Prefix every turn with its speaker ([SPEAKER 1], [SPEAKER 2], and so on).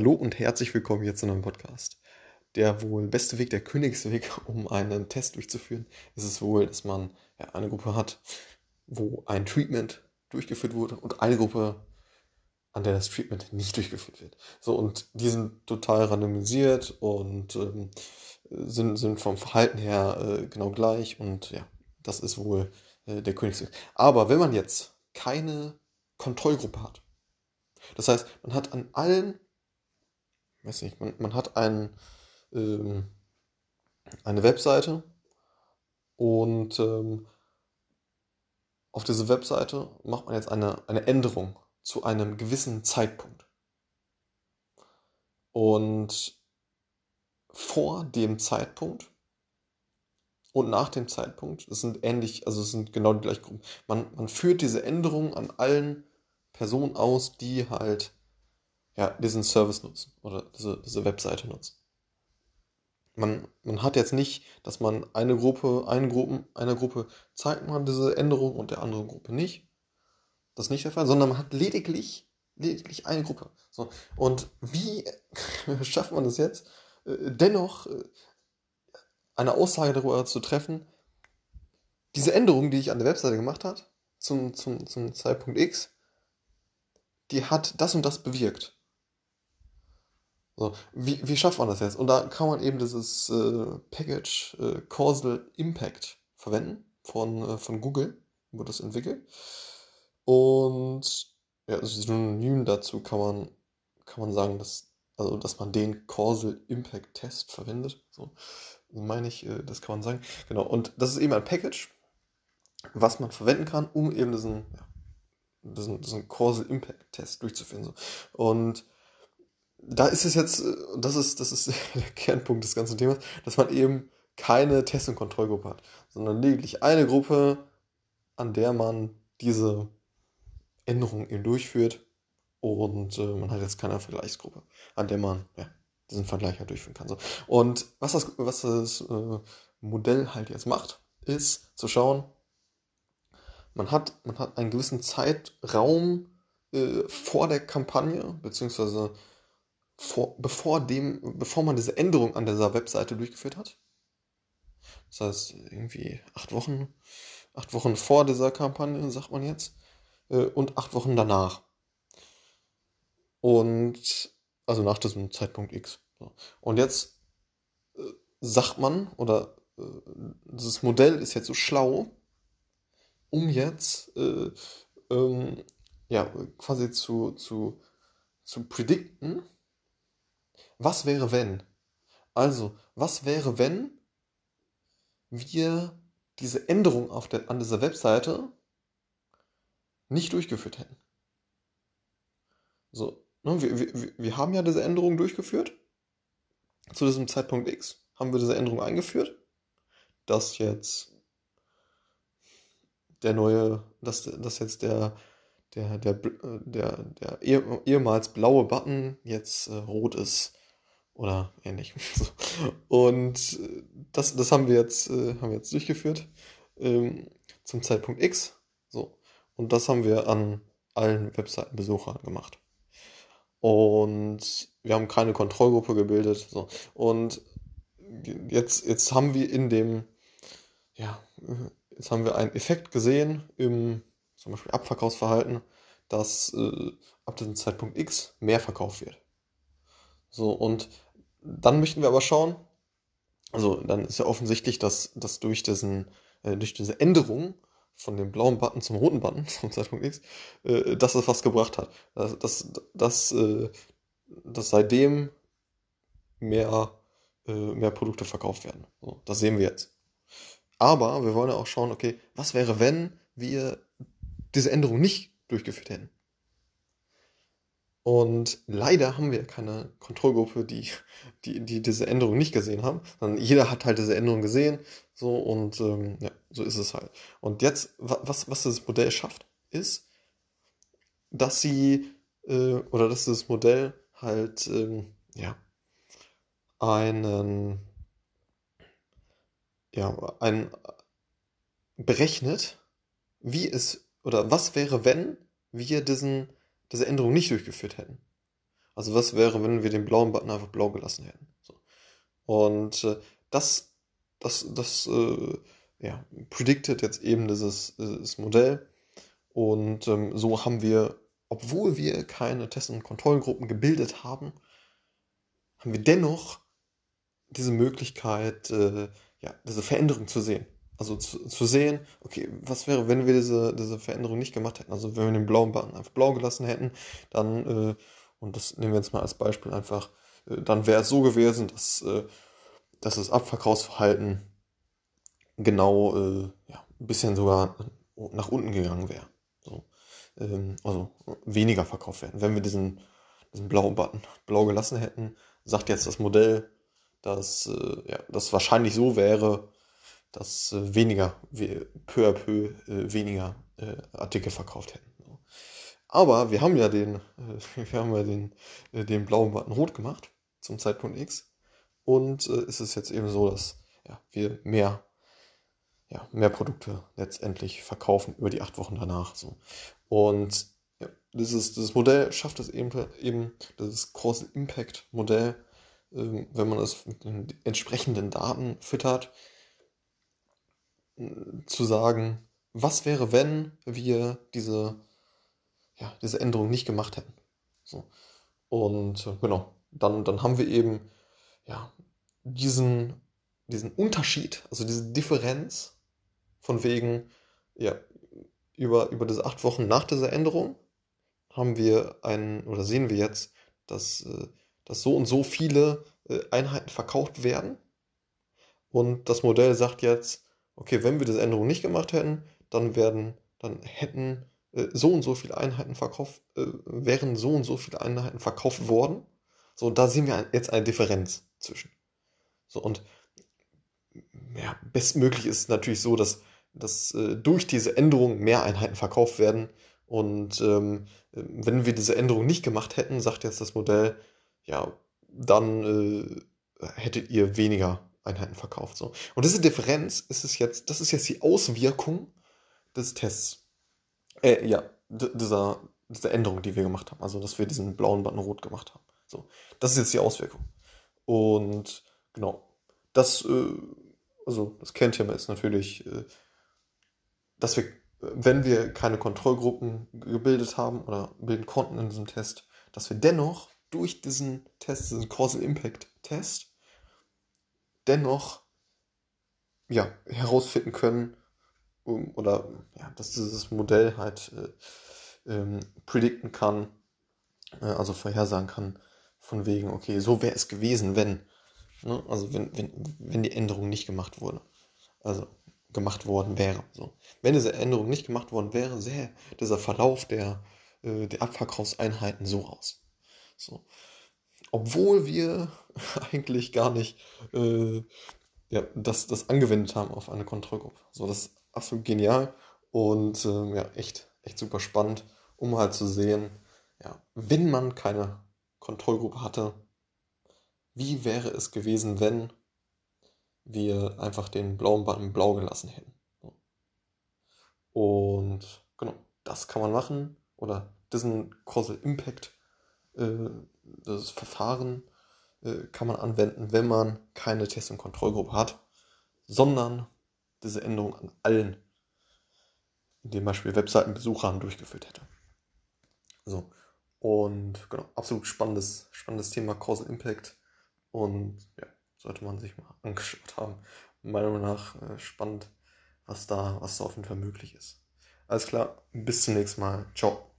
[SPEAKER 1] Hallo und herzlich willkommen hier zu einem Podcast. Der wohl beste Weg, der Königsweg, um einen Test durchzuführen, ist es wohl, dass man ja, eine Gruppe hat, wo ein Treatment durchgeführt wurde und eine Gruppe, an der das Treatment nicht durchgeführt wird. So, und die sind total randomisiert und ähm, sind, sind vom Verhalten her äh, genau gleich und ja, das ist wohl äh, der Königsweg. Aber wenn man jetzt keine Kontrollgruppe hat, das heißt, man hat an allen weiß nicht, man, man hat ein, ähm, eine Webseite und ähm, auf diese Webseite macht man jetzt eine, eine Änderung zu einem gewissen Zeitpunkt. Und vor dem Zeitpunkt und nach dem Zeitpunkt, das sind ähnlich, also es sind genau die gleichen Gruppen. Man, man führt diese Änderung an allen Personen aus, die halt ja, diesen Service nutzen oder diese, diese Webseite nutzen. Man, man hat jetzt nicht, dass man eine Gruppe, eine Gruppe, einer Gruppe zeigt man diese Änderung und der anderen Gruppe nicht. Das ist nicht der Fall, sondern man hat lediglich, lediglich eine Gruppe. So. Und wie schafft man das jetzt, äh, dennoch äh, eine Aussage darüber zu treffen, diese Änderung, die ich an der Webseite gemacht habe, zum, zum, zum Zeitpunkt X, die hat das und das bewirkt. So, wie, wie schafft man das jetzt? Und da kann man eben dieses äh, Package äh, Causal Impact verwenden von, äh, von Google, wurde das entwickelt. Und ja, synonym dazu kann man, kann man sagen, dass, also, dass man den Causal Impact Test verwendet. So, so meine ich, äh, das kann man sagen. Genau, und das ist eben ein Package, was man verwenden kann, um eben diesen, ja, diesen, diesen Causal Impact Test durchzuführen. So. Und da ist es jetzt, äh, das ist, das ist der Kernpunkt des ganzen Themas, dass man eben keine Test- und Kontrollgruppe hat, sondern lediglich eine Gruppe, an der man diese Änderungen eben durchführt und äh, man hat jetzt keine Vergleichsgruppe, an der man ja, diesen Vergleich halt durchführen kann. So. Und was das, was das äh, Modell halt jetzt macht, ist zu schauen, man hat, man hat einen gewissen Zeitraum äh, vor der Kampagne, beziehungsweise vor, bevor, dem, bevor man diese Änderung an dieser Webseite durchgeführt hat. Das heißt, irgendwie acht Wochen, acht Wochen vor dieser Kampagne, sagt man jetzt, äh, und acht Wochen danach. Und also nach diesem Zeitpunkt X. Und jetzt äh, sagt man, oder äh, dieses Modell ist jetzt so schlau, um jetzt äh, ähm, ja, quasi zu, zu, zu predikten, was wäre wenn? Also, was wäre, wenn wir diese Änderung auf der, an dieser Webseite nicht durchgeführt hätten? So, ne, wir, wir, wir haben ja diese Änderung durchgeführt. Zu diesem Zeitpunkt X haben wir diese Änderung eingeführt, dass jetzt der neue, dass, dass jetzt der, der, der, der, der ehemals blaue Button jetzt äh, rot ist oder ähnlich. Und äh, das, das haben wir jetzt, äh, haben wir jetzt durchgeführt ähm, zum Zeitpunkt X. So. Und das haben wir an allen Webseitenbesuchern gemacht. Und wir haben keine Kontrollgruppe gebildet. So. Und jetzt, jetzt haben wir in dem, ja, jetzt haben wir einen Effekt gesehen im zum Beispiel Abverkaufsverhalten, dass äh, ab diesem Zeitpunkt X mehr verkauft wird. So, und dann möchten wir aber schauen, also dann ist ja offensichtlich, dass, dass durch, diesen, äh, durch diese Änderung von dem blauen Button zum roten Button zum Zeitpunkt X, äh, dass es was gebracht hat. Dass, dass, dass, äh, dass seitdem mehr, äh, mehr Produkte verkauft werden. So, das sehen wir jetzt. Aber wir wollen ja auch schauen, okay, was wäre, wenn wir diese Änderung nicht durchgeführt hätten? Und leider haben wir keine Kontrollgruppe, die, die, die diese Änderung nicht gesehen haben, sondern jeder hat halt diese Änderung gesehen. So und ähm, ja, so ist es halt. Und jetzt, was, was das Modell schafft, ist, dass sie äh, oder dass das Modell halt ähm, ja einen ja ein berechnet, wie es oder was wäre, wenn wir diesen diese Änderung nicht durchgeführt hätten. Also was wäre, wenn wir den blauen Button einfach blau gelassen hätten? So. Und äh, das, das, das äh, ja, predicted jetzt eben dieses, dieses Modell. Und ähm, so haben wir, obwohl wir keine Test- und Kontrollgruppen gebildet haben, haben wir dennoch diese Möglichkeit, äh, ja, diese Veränderung zu sehen. Also zu, zu, sehen, okay, was wäre, wenn wir diese, diese Veränderung nicht gemacht hätten? Also wenn wir den blauen Button einfach blau gelassen hätten, dann, äh, und das nehmen wir jetzt mal als Beispiel einfach, äh, dann wäre es so gewesen, dass, äh, dass das Abverkaufsverhalten genau äh, ja, ein bisschen sogar nach unten gegangen wäre. So. Ähm, also weniger verkauft werden. Wenn wir diesen, diesen blauen Button blau gelassen hätten, sagt jetzt das Modell, dass äh, ja, das wahrscheinlich so wäre, dass äh, weniger, peu à peu äh, weniger äh, Artikel verkauft hätten. Aber wir haben ja den, äh, wir haben ja den, äh, den blauen Button rot gemacht zum Zeitpunkt X. Und äh, ist es jetzt eben so, dass ja, wir mehr, ja, mehr Produkte letztendlich verkaufen über die acht Wochen danach. So. Und ja, dieses, dieses Modell schafft es eben, eben das Causal Impact Modell, ähm, wenn man es mit den entsprechenden Daten füttert, zu sagen, was wäre, wenn wir diese, ja, diese Änderung nicht gemacht hätten. So. Und äh, genau, dann, dann haben wir eben ja, diesen, diesen Unterschied, also diese Differenz von wegen, ja, über, über diese acht Wochen nach dieser Änderung haben wir einen, oder sehen wir jetzt, dass, äh, dass so und so viele äh, Einheiten verkauft werden. Und das Modell sagt jetzt, okay, wenn wir diese Änderung nicht gemacht hätten, dann werden, dann hätten äh, so und so viele Einheiten verkauft, äh, wären so und so viele Einheiten verkauft worden. So, da sehen wir jetzt eine Differenz zwischen. So, und ja, bestmöglich ist es natürlich so, dass, dass äh, durch diese Änderung mehr Einheiten verkauft werden. Und ähm, wenn wir diese Änderung nicht gemacht hätten, sagt jetzt das Modell, ja, dann äh, hättet ihr weniger Einheiten verkauft. So. Und diese Differenz ist es jetzt, das ist jetzt die Auswirkung des Tests. Äh, ja, dieser, dieser Änderung, die wir gemacht haben. Also, dass wir diesen blauen Button rot gemacht haben. So. Das ist jetzt die Auswirkung. Und genau, das, äh, also das Kernthema ist natürlich, äh, dass wir, wenn wir keine Kontrollgruppen gebildet haben oder bilden konnten in diesem Test, dass wir dennoch durch diesen Test, diesen Causal Impact Test, dennoch ja, herausfinden können um, oder ja, dass dieses Modell halt äh, ähm, predikten kann, äh, also vorhersagen kann, von wegen, okay, so wäre es gewesen, wenn, ne? also wenn, wenn, wenn die Änderung nicht gemacht wurde. Also gemacht worden wäre. So. Wenn diese Änderung nicht gemacht worden wäre, sähe dieser Verlauf der, äh, der Abverkaufseinheiten so aus. So obwohl wir eigentlich gar nicht äh, ja, das, das angewendet haben auf eine Kontrollgruppe. So, das ist absolut genial und äh, ja, echt, echt super spannend, um halt zu sehen, ja, wenn man keine Kontrollgruppe hatte, wie wäre es gewesen, wenn wir einfach den blauen Button blau gelassen hätten. Und genau, das kann man machen oder diesen Causal Impact äh, das Verfahren äh, kann man anwenden, wenn man keine Test- und Kontrollgruppe hat, sondern diese Änderung an allen, in dem Beispiel Webseitenbesuchern durchgeführt hätte. So. Und genau, absolut spannendes, spannendes Thema Causal Impact. Und ja, sollte man sich mal angeschaut haben. Meiner Meinung nach äh, spannend, was da, was da auf jeden Fall möglich ist. Alles klar, bis zum nächsten Mal. Ciao.